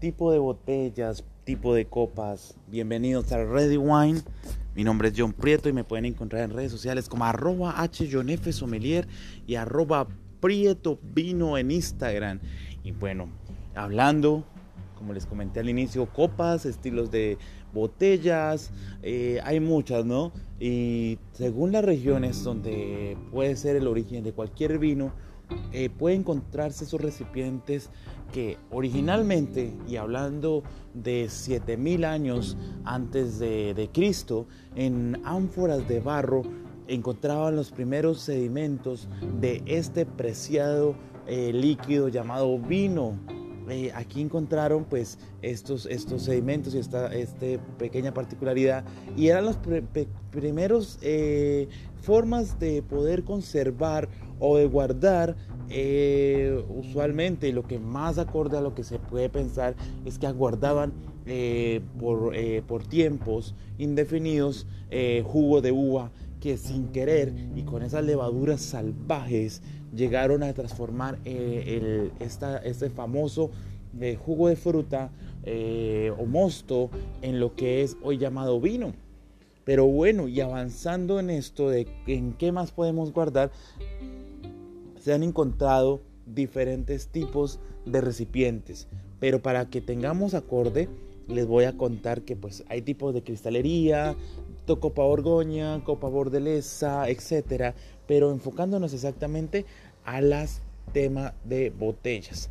tipo de botellas, tipo de copas. Bienvenidos a Ready Wine. Mi nombre es John Prieto y me pueden encontrar en redes sociales como arroba Sommelier y arroba Prieto Vino en Instagram. Y bueno, hablando, como les comenté al inicio, copas, estilos de botellas, eh, hay muchas, ¿no? Y según las regiones donde puede ser el origen de cualquier vino, eh, puede encontrarse esos recipientes que originalmente, y hablando de 7000 años antes de, Cristo, en ánforas de barro encontraban los primeros sedimentos de este preciado eh, líquido llamado vino. Eh, aquí encontraron pues estos, estos sedimentos y esta este pequeña particularidad y eran los primeros formas de poder conservar o de guardar eh, usualmente lo que más acorde a lo que se puede pensar es que aguardaban eh, por, eh, por, tiempos indefinidos jugo de uva que sin querer y con esas levaduras salvajes llegaron a transformar el, esta, este famoso jugo de fruta o mosto en lo que es hoy llamado vino. Pero bueno, y avanzando en esto de en qué más podemos guardar, se han encontrado diferentes tipos de recipientes. Pero para que tengamos acorde, les voy a contar que pues hay tipos de cristalería, copa borgoña, copa bordelesa, etcétera, pero enfocándonos exactamente a las temas de botellas.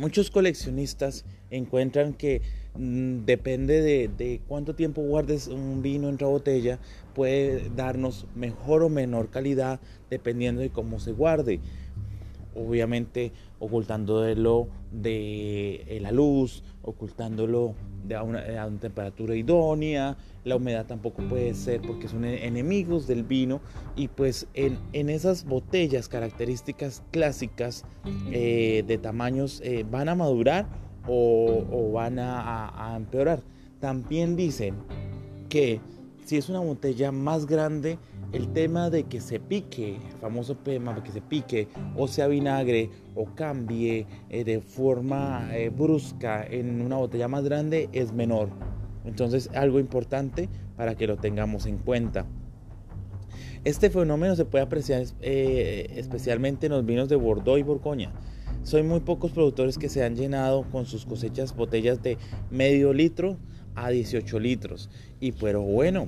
Muchos coleccionistas encuentran que mm, depende de, cuánto tiempo guardes un vino en otra botella, puede darnos mejor o menor calidad dependiendo de cómo se guarde. Obviamente ocultándolo de eh, la luz, ocultándolo de a una, temperatura idónea, la humedad tampoco puede ser porque son e-, enemigos del vino y pues en, esas botellas características clásicas eh, de tamaños eh, van a madurar o, van a, empeorar. También dicen que si es una botella más grande, el tema de que se pique, famoso tema que se pique o sea vinagre o cambie eh, de forma eh, brusca en una botella más grande es menor. Entonces algo importante para que lo tengamos en cuenta. Este fenómeno se puede apreciar eh, especialmente en los vinos de Bordeaux y Borgoña. Son muy pocos productores que se han llenado con sus cosechas botellas de medio litro a 18 litros. Y pero bueno,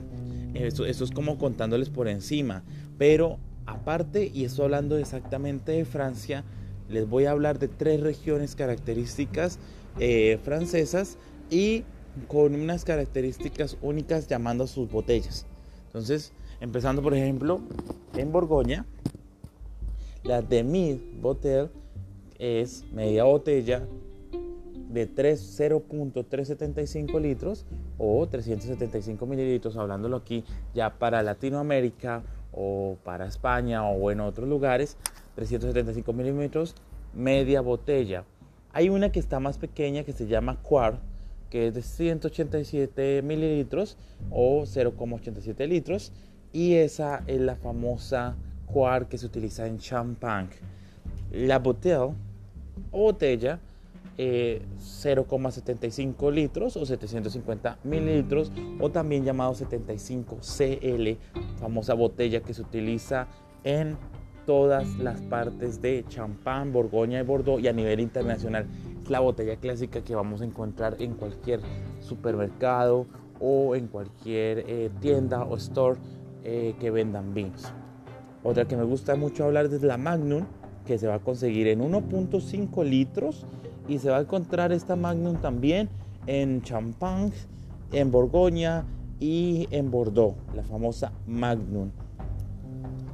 eso, es como contándoles por encima. Pero aparte, y estoy hablando exactamente de Francia, les voy a hablar de tres regiones características eh, francesas y con unas características únicas llamando a sus botellas. Entonces, empezando por ejemplo en Borgoña, la Demi Botelle es media botella de 0.375 litros o 375 mililitros, hablándolo aquí ya para Latinoamérica o para España o en otros lugares, 375 mililitros, media botella. Hay una que está más pequeña que se llama Quart, que es de 187 mililitros o 0,87 litros, y esa es la famosa Quart que se utiliza en champán. La botella botella 0,75 eh, litros o 750 mililitros o también llamado 75 CL, famosa botella que se utiliza en todas las partes de champán, Borgoña y Bordeaux y a nivel internacional. Es la botella clásica que vamos a encontrar en cualquier supermercado o en cualquier eh, tienda o store eh, que vendan vinos. Otra que me gusta mucho hablar es la Magnum, que se va a conseguir en 1.5 litros y se va a encontrar esta Magnum también en Champagne, en Borgoña y en Bordeaux, la famosa Magnum.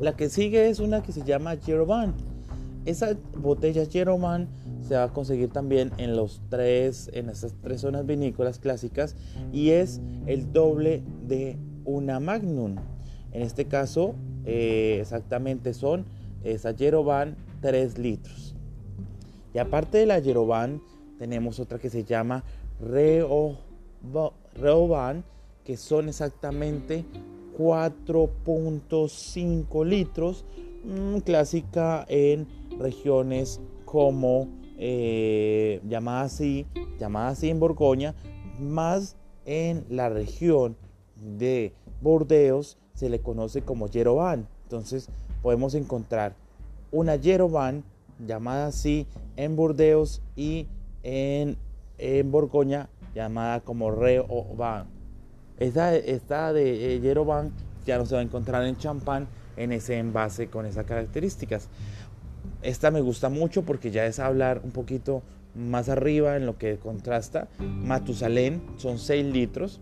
La que sigue es una que se llama Jerovan. Esa botella Jerovan se va a conseguir también en los tres, en tres zonas vinícolas clásicas y es el doble de una Magnum. En este caso, eh, exactamente son esa Jerovan 3 litros. Y aparte de la Yeroban, tenemos otra que se llama Reoban, que son exactamente 4.5 litros, mm, clásica en regiones como eh, llamada así, llamada así en Borgoña, más en la región de Bordeos se le conoce como Yerovan. Entonces podemos encontrar una Yerovan llamada así en Burdeos y en, en Borgoña llamada como Reovan. Esta, esta de Yerovan eh, ya no se va a encontrar en champán en ese envase con esas características. Esta me gusta mucho porque ya es hablar un poquito más arriba en lo que contrasta. Matusalén son 6 litros,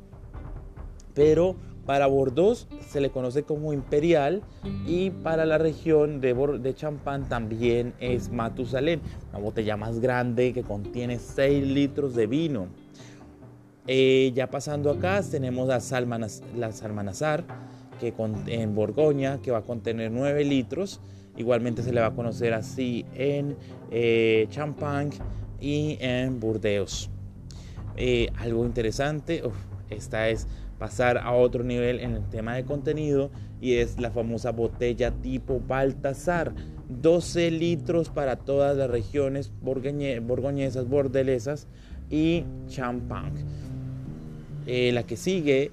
pero para Bordeaux se le conoce como imperial y para la región de, de Champán también es Matusalén, una botella más grande que contiene 6 litros de vino. Eh, ya pasando acá tenemos la, la Salmanazar que en Borgoña que va a contener 9 litros. Igualmente se le va a conocer así en eh, Champagne y en Burdeos. Eh, algo interesante, esta es pasar a otro nivel en el tema de contenido y es la famosa botella tipo Baltasar. 12 litros para todas las regiones borgoñesas, bordelesas y champán. Eh, la que sigue,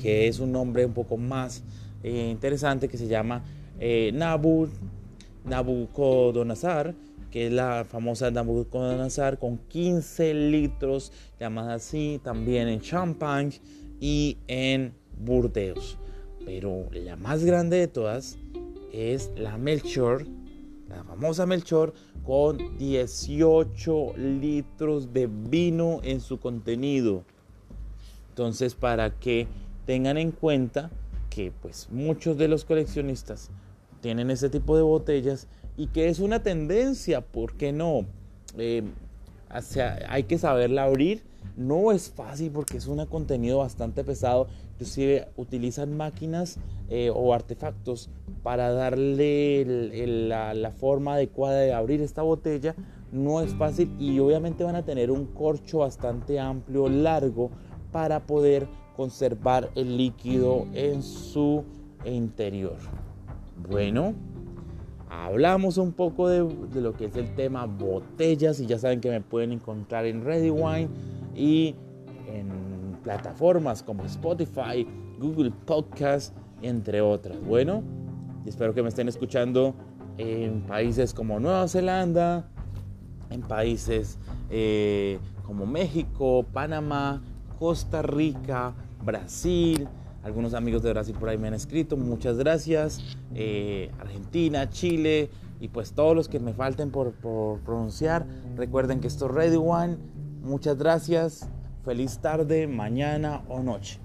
que es un nombre un poco más eh, interesante, que se llama eh, Nabu, Nabucodonosor que es la famosa Nabucodonosor con 15 litros, llamada así, también en Champagne y en Burdeos. Pero la más grande de todas es la Melchor, la famosa Melchor, con 18 litros de vino en su contenido. Entonces, para que tengan en cuenta que pues muchos de los coleccionistas tienen ese tipo de botellas y que es una tendencia, ¿por qué no? Eh, hay que saberla abrir. No es fácil porque es un contenido bastante pesado. Inclusive utilizan máquinas eh, o artefactos para darle la, forma adecuada de abrir esta botella. No es fácil y obviamente van a tener un corcho bastante amplio, largo, para poder conservar el líquido en su interior. Bueno, hablamos un poco de, lo que es el tema botellas y ya saben que me pueden encontrar en Ready Wine y en plataformas como Spotify, Google Podcast, entre otras. Bueno, espero que me estén escuchando en países como Nueva Zelanda, en países eh, como México, Panamá, Costa Rica, Brasil, algunos amigos de Brasil por ahí me han escrito, muchas gracias. Eh, Argentina, Chile y pues todos los que me falten por, por pronunciar. Recuerden que esto es Ready One. Muchas gracias. Feliz tarde, mañana o noche.